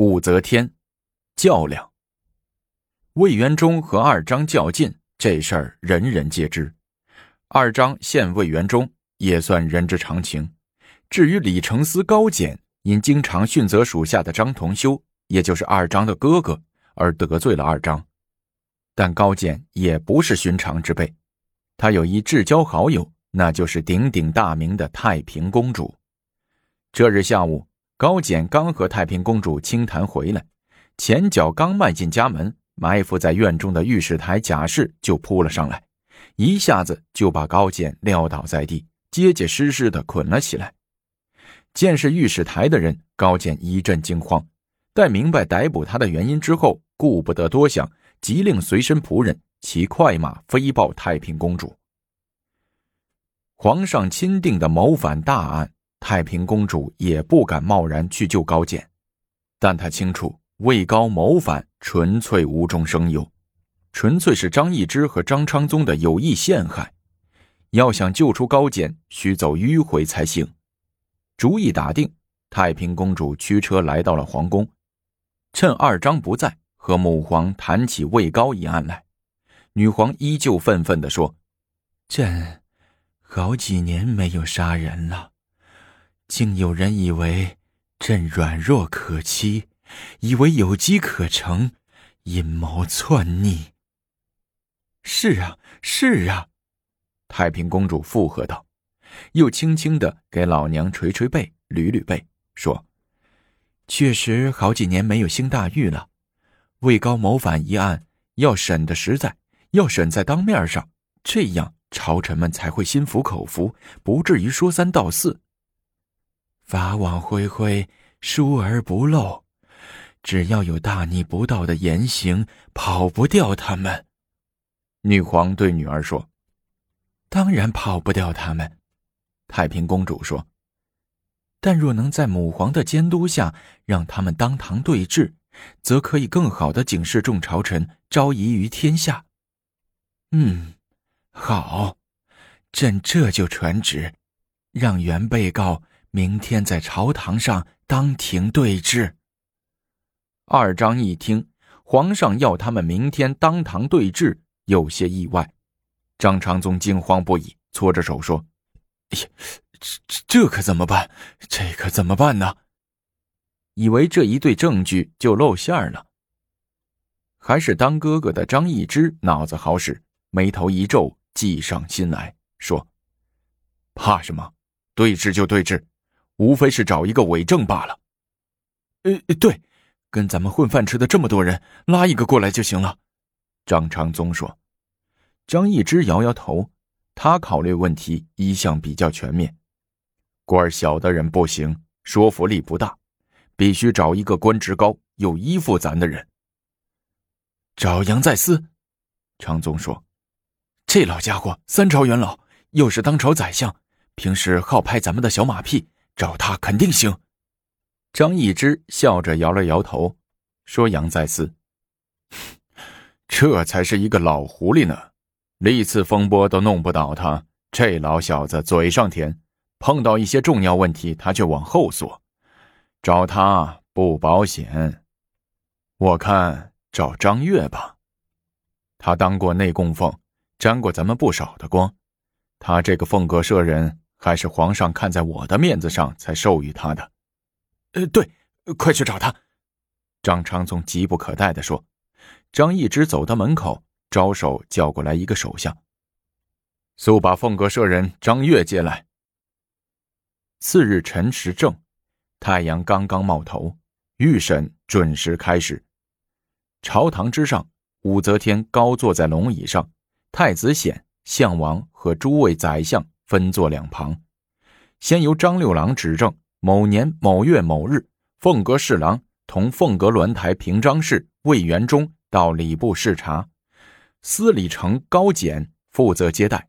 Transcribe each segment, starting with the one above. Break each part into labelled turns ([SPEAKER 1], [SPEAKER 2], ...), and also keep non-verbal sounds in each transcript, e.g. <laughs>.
[SPEAKER 1] 武则天较量。魏元忠和二张较劲，这事儿人人皆知。二张陷魏元忠也算人之常情。至于李承思、高简，因经常训责属下的张同修，也就是二张的哥哥，而得罪了二张。但高简也不是寻常之辈，他有一至交好友，那就是鼎鼎大名的太平公主。这日下午。高简刚和太平公主清谈回来，前脚刚迈进家门，埋伏在院中的御史台贾氏就扑了上来，一下子就把高简撂倒在地，结结实实的捆了起来。见是御史台的人，高简一阵惊慌，待明白逮捕他的原因之后，顾不得多想，急令随身仆人骑快马飞报太平公主。皇上钦定的谋反大案。太平公主也不敢贸然去救高简，但她清楚魏高谋反纯粹无中生有，纯粹是张易之和张昌宗的有意陷害。要想救出高简，需走迂回才行。主意打定，太平公主驱车来到了皇宫，趁二张不在，和母皇谈起魏高一案来。女皇依旧愤愤地说：“
[SPEAKER 2] 朕好几年没有杀人了。”竟有人以为朕软弱可欺，以为有机可乘，阴谋篡逆。
[SPEAKER 1] 是啊，是啊，太平公主附和道，又轻轻的给老娘捶捶背，捋捋背，说：“
[SPEAKER 2] 确实好几年没有兴大狱了。魏高谋反一案要审的实在，要审在当面上，这样朝臣们才会心服口服，不至于说三道四。”法网恢恢，疏而不漏。只要有大逆不道的言行，跑不掉他们。
[SPEAKER 1] 女皇对女儿说：“
[SPEAKER 2] 当然跑不掉他们。”
[SPEAKER 1] 太平公主说：“
[SPEAKER 2] 但若能在母皇的监督下，让他们当堂对质，则可以更好的警示众朝臣，昭仪于天下。”嗯，好，朕这就传旨，让原被告。明天在朝堂上当庭对质。
[SPEAKER 1] 二张一听，皇上要他们明天当堂对质，有些意外。张长宗惊慌不已，搓着手说：“
[SPEAKER 2] 呀，这这可怎么办？这可怎么办呢？”
[SPEAKER 1] 以为这一对证据就露馅了。还是当哥哥的张易之脑子好使，眉头一皱，计上心来说：“怕什么？对质就对质。”无非是找一个伪证罢了。
[SPEAKER 2] 呃，对，跟咱们混饭吃的这么多人，拉一个过来就行了。
[SPEAKER 1] 张长宗说。张易之摇摇头，他考虑问题一向比较全面。官小的人不行，说服力不大，必须找一个官职高又依附咱的人。
[SPEAKER 2] 找杨再思，长宗说，这老家伙三朝元老，又是当朝宰相，平时好拍咱们的小马屁。找他肯定行。
[SPEAKER 1] 张易之笑着摇了摇头，说：“杨再思，这才是一个老狐狸呢，历次风波都弄不倒他。这老小子嘴上甜，碰到一些重要问题他却往后缩。找他不保险，我看找张月吧。他当过内供奉，沾过咱们不少的光。他这个凤阁舍人。”还是皇上看在我的面子上才授予他的。
[SPEAKER 2] 呃，对，快去找他。
[SPEAKER 1] 张昌宗急不可待的说。张易之走到门口，招手叫过来一个手下：“速把凤阁舍人张悦接来。”次日辰时正，太阳刚刚冒头，御审准时开始。朝堂之上，武则天高坐在龙椅上，太子显、项王和诸位宰相。分坐两旁，先由张六郎指证某年某月某日，凤阁侍郎同凤阁鸾台平章事魏元忠到礼部视察，司礼丞高简负责接待。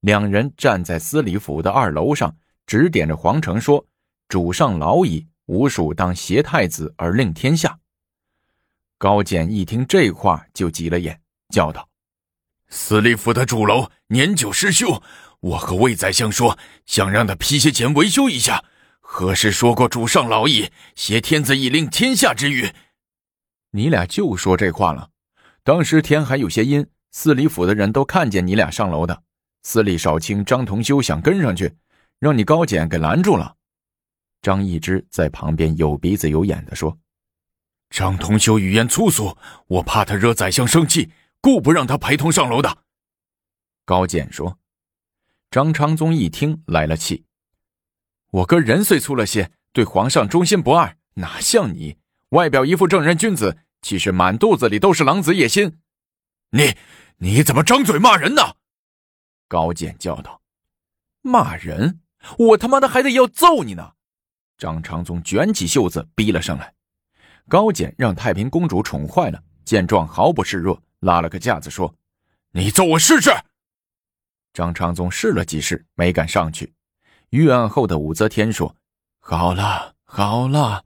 [SPEAKER 1] 两人站在司礼府的二楼上，指点着皇城说：“主上老矣，吾属当挟太子而令天下。”高简一听这话就急了眼，叫道：“
[SPEAKER 3] 司礼府的主楼年久失修。”我和魏宰相说，想让他批些钱维修一下，何时说过主上老矣，挟天子以令天下之语？
[SPEAKER 1] 你俩就说这话了。当时天还有些阴，司礼府的人都看见你俩上楼的。司礼少卿张同修想跟上去，让你高简给拦住了。张易之在旁边有鼻子有眼的说：“
[SPEAKER 3] 张同修语言粗俗，我怕他惹宰相生气，故不让他陪同上楼的。”
[SPEAKER 1] 高简说。张昌宗一听来了气：“我哥人虽粗了些，对皇上忠心不二，哪像你，外表一副正人君子。”其实满肚子里都是狼子野心，
[SPEAKER 3] 你你怎么张嘴骂人呢？
[SPEAKER 1] 高简叫道：“骂人？我他妈的还得要揍你呢！”张昌宗卷起袖子逼了上来。高简让太平公主宠坏了，见状毫不示弱，拉了个架子说：“
[SPEAKER 3] 你揍我试试。”
[SPEAKER 1] 张昌宗试了几试，没敢上去。预案后的武则天说：“好了好了，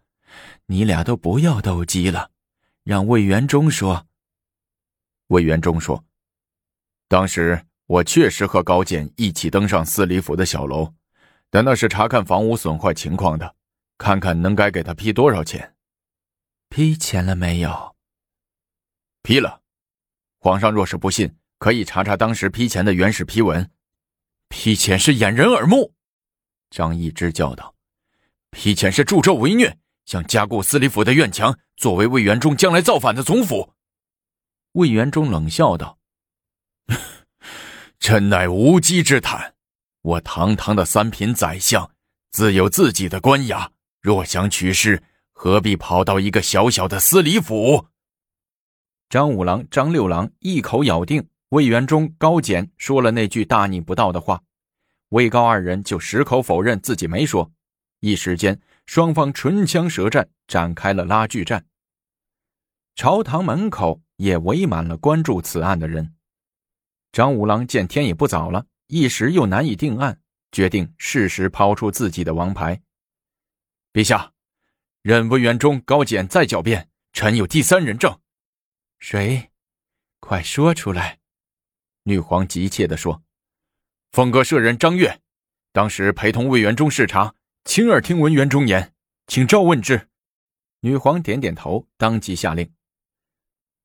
[SPEAKER 1] 你俩都不要斗鸡了。”让魏元忠说。魏元忠说：“当时我确实和高简一起登上司礼府的小楼，但那是查看房屋损坏情况的，看看能该给他批多少钱。
[SPEAKER 2] 批钱了没有？
[SPEAKER 1] 批了。皇上若是不信，可以查查当时批钱的原始批文。批钱是掩人耳目。”张易之叫道：“批钱是助纣为虐。”想加固司礼府的院墙，作为魏元忠将来造反的总府。魏元忠冷笑道：“ <laughs>
[SPEAKER 3] 臣乃无稽之谈。我堂堂的三品宰相，自有自己的官衙。若想取势，何必跑到一个小小的司礼府？”
[SPEAKER 1] 张五郎、张六郎一口咬定魏元忠、高简说了那句大逆不道的话，魏高二人就矢口否认自己没说。一时间。双方唇枪舌战，展开了拉锯战。朝堂门口也围满了关注此案的人。张五郎见天也不早了，一时又难以定案，决定适时抛出自己的王牌。陛下，任魏元忠、高简再狡辩，臣有第三人证。
[SPEAKER 2] 谁？快说出来！
[SPEAKER 1] 女皇急切地说：“凤阁舍人张悦，当时陪同魏元忠视察。”亲耳听闻元忠言，请召问之。女皇点点头，当即下令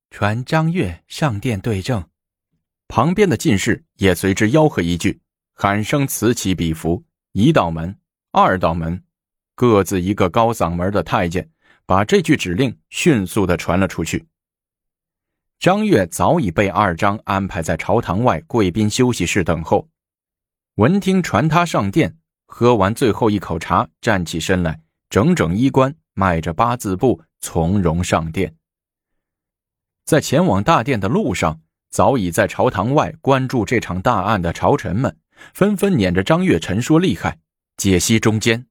[SPEAKER 2] 传张悦上殿对证。
[SPEAKER 1] 旁边的进士也随之吆喝一句，喊声此起彼伏。一道门，二道门，各自一个高嗓门的太监，把这句指令迅速的传了出去。张悦早已被二张安排在朝堂外贵宾休息室等候，闻听传他上殿。喝完最后一口茶，站起身来，整整衣冠，迈着八字步，从容上殿。在前往大殿的路上，早已在朝堂外关注这场大案的朝臣们，纷纷撵着张悦陈说厉害，解析中间。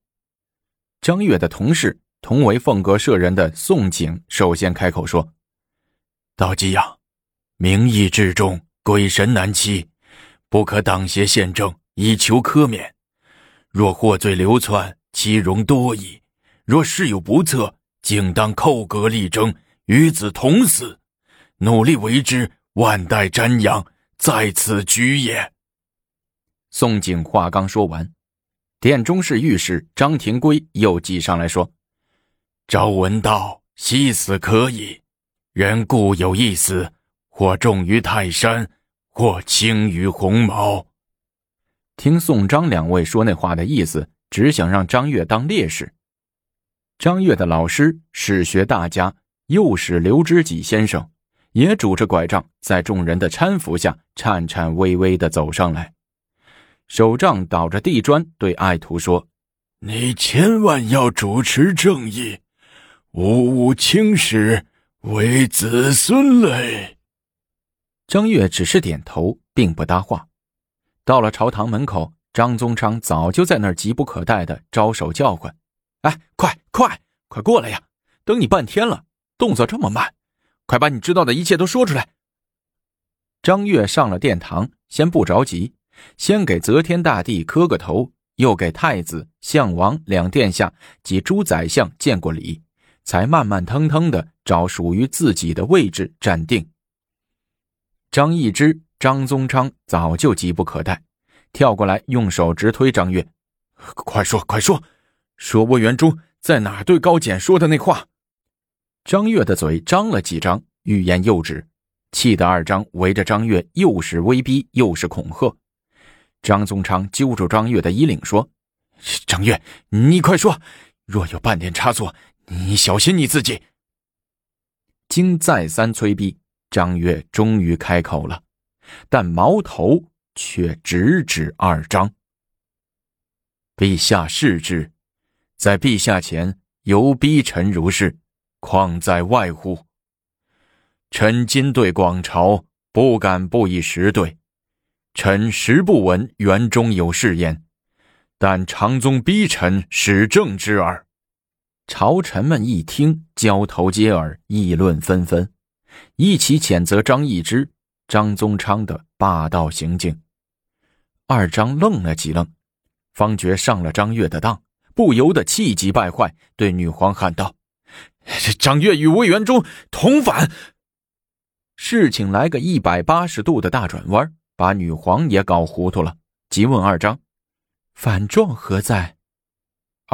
[SPEAKER 1] 张悦的同事，同为凤阁舍人的宋景，首先开口说：“
[SPEAKER 3] 道济呀，名义至重，鬼神难欺，不可党邪宪政，以求苛免。”若获罪流窜，其容多矣；若事有不测，竟当扣革力争，与子同死，努力为之，万代瞻仰，在此举也。
[SPEAKER 1] 宋景话刚说完，殿中侍御史张廷圭又挤上来说：“
[SPEAKER 3] 朝闻道，夕死可以。人固有一死，或重于泰山，或轻于鸿毛。”
[SPEAKER 1] 听宋张两位说那话的意思，只想让张悦当烈士。张悦的老师史学大家又是刘知己先生，也拄着拐杖，在众人的搀扶下，颤颤巍巍地走上来，手杖倒着地砖，对爱徒说：“
[SPEAKER 3] 你千万要主持正义，无无轻视为子孙嘞。”
[SPEAKER 1] 张悦只是点头，并不搭话。到了朝堂门口，张宗昌早就在那儿急不可待的招手叫唤：“哎，快快快过来呀！等你半天了，动作这么慢，快把你知道的一切都说出来。”张悦上了殿堂，先不着急，先给则天大帝磕个头，又给太子、相王两殿下及诸宰相见过礼，才慢慢腾腾的找属于自己的位置站定。张易之。张宗昌早就急不可待，跳过来用手直推张悦：“
[SPEAKER 3] 快说，快说，说魏元忠在哪对高简说的那话。
[SPEAKER 1] 张悦的嘴张了几张，欲言又止，气得二张围着张悦，又是威逼又是恐吓。张宗昌揪住张悦的衣领说：“
[SPEAKER 3] 张悦，你快说，若有半点差错，你小心你自己。”
[SPEAKER 1] 经再三催逼，张悦终于开口了，但矛头却直指二张。陛下视之，在陛下前犹逼臣如是，况在外乎？臣今对广朝，不敢不以实对。臣实不闻园中有誓言，但长宗逼臣使正之耳。朝臣们一听，交头接耳，议论纷纷，一起谴责张易之、张宗昌的霸道行径。二张愣了几愣，方觉上了张悦的当，不由得气急败坏，对女皇喊道：“
[SPEAKER 3] 张悦与魏元忠同反！”
[SPEAKER 1] 事情来个一百八十度的大转弯，把女皇也搞糊涂了，急问二张：“反状何在？”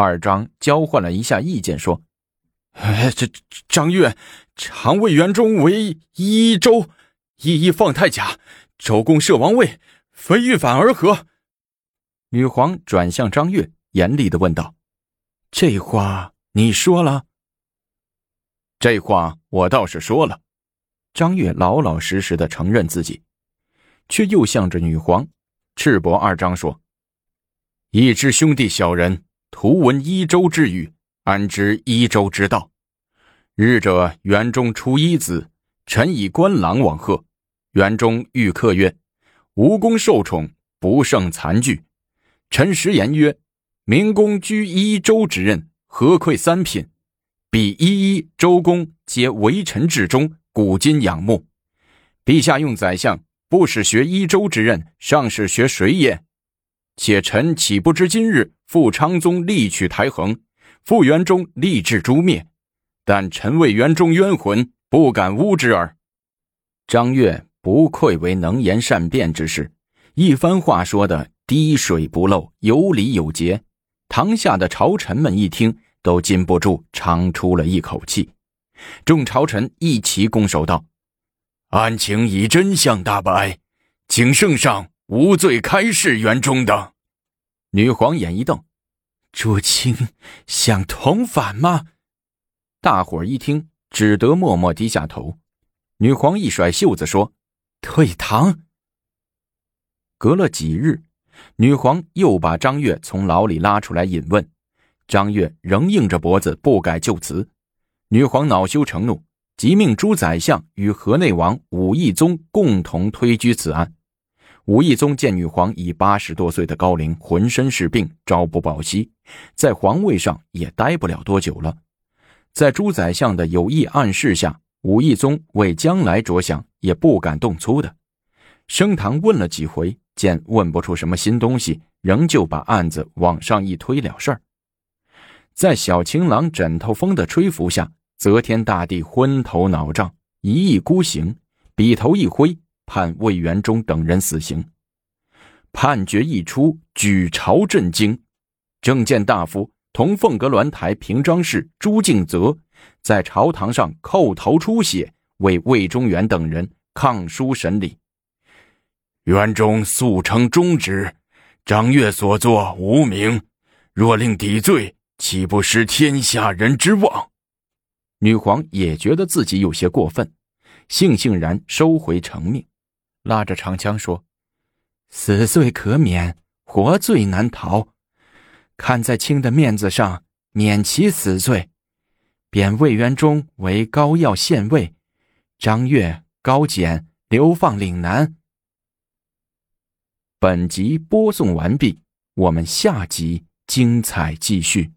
[SPEAKER 1] 二张交换了一下意见，说：“哎
[SPEAKER 3] 这张悦常魏元忠为一州，一一放太甲，周公摄王位，非欲反而何？”
[SPEAKER 1] 女皇转向张悦，严厉的问道：“这话你说了？”“这话我倒是说了。”张悦老老实实的承认自己，却又向着女皇赤膊二张说：“一知兄弟小人。”图闻一州之语，安知一州之道？日者园中出一子，臣以官郎往贺。园中遇客曰：“无功受宠，不胜残惧。”臣实言曰：“明公居一州之任，何愧三品？彼一一周公皆为臣至忠，古今仰慕。陛下用宰相，不使学一州之任，尚使学谁也？且臣岂不知今日？”复昌宗力取台衡，复元忠立志诛灭，但臣为元忠冤魂，不敢诬之耳。张悦不愧为能言善辩之士，一番话说的滴水不漏，有理有节。堂下的朝臣们一听，都禁不住长出了一口气。众朝臣一齐拱手道：“
[SPEAKER 3] 案情已真相大白，请圣上无罪开释元忠等。”
[SPEAKER 1] 女皇眼一瞪：“朱清想同反吗？”大伙儿一听，只得默默低下头。女皇一甩袖子说：“退堂。”隔了几日，女皇又把张悦从牢里拉出来引问，张悦仍硬着脖子不改就辞。女皇恼羞成怒，即命朱宰相与河内王武义宗共同推居此案。武义宗见女皇已八十多岁的高龄，浑身是病，朝不保夕，在皇位上也待不了多久了。在朱宰相的有意暗示下，武义宗为将来着想，也不敢动粗的。升堂问了几回，见问不出什么新东西，仍旧把案子往上一推了事儿。在小情郎枕头风的吹拂下，则天大帝昏头脑胀，一意孤行，笔头一挥。判魏元忠等人死刑。判决一出，举朝震惊。政见大夫同凤阁鸾台平章事朱敬则在朝堂上叩头出血，为魏忠元等人抗书审理。
[SPEAKER 3] 元忠素称忠直，张悦所作无名，若令抵罪，岂不失天下人之望？
[SPEAKER 1] 女皇也觉得自己有些过分，悻悻然收回成命。拉着长枪说：“死罪可免，活罪难逃。看在卿的面子上，免其死罪，贬魏元忠为高要县尉，张悦、高简流放岭南。”本集播送完毕，我们下集精彩继续。